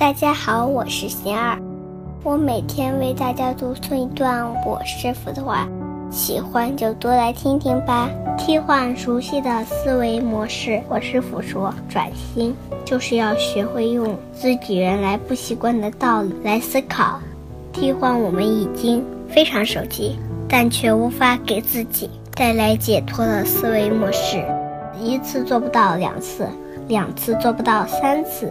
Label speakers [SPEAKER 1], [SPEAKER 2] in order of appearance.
[SPEAKER 1] 大家好，我是贤儿，我每天为大家读诵一段我师傅的话，喜欢就多来听听吧。替换熟悉的思维模式，我师傅说，转心就是要学会用自己原来不习惯的道理来思考，替换我们已经非常熟悉，但却无法给自己带来解脱的思维模式。一次做不到两次，两次做不到三次。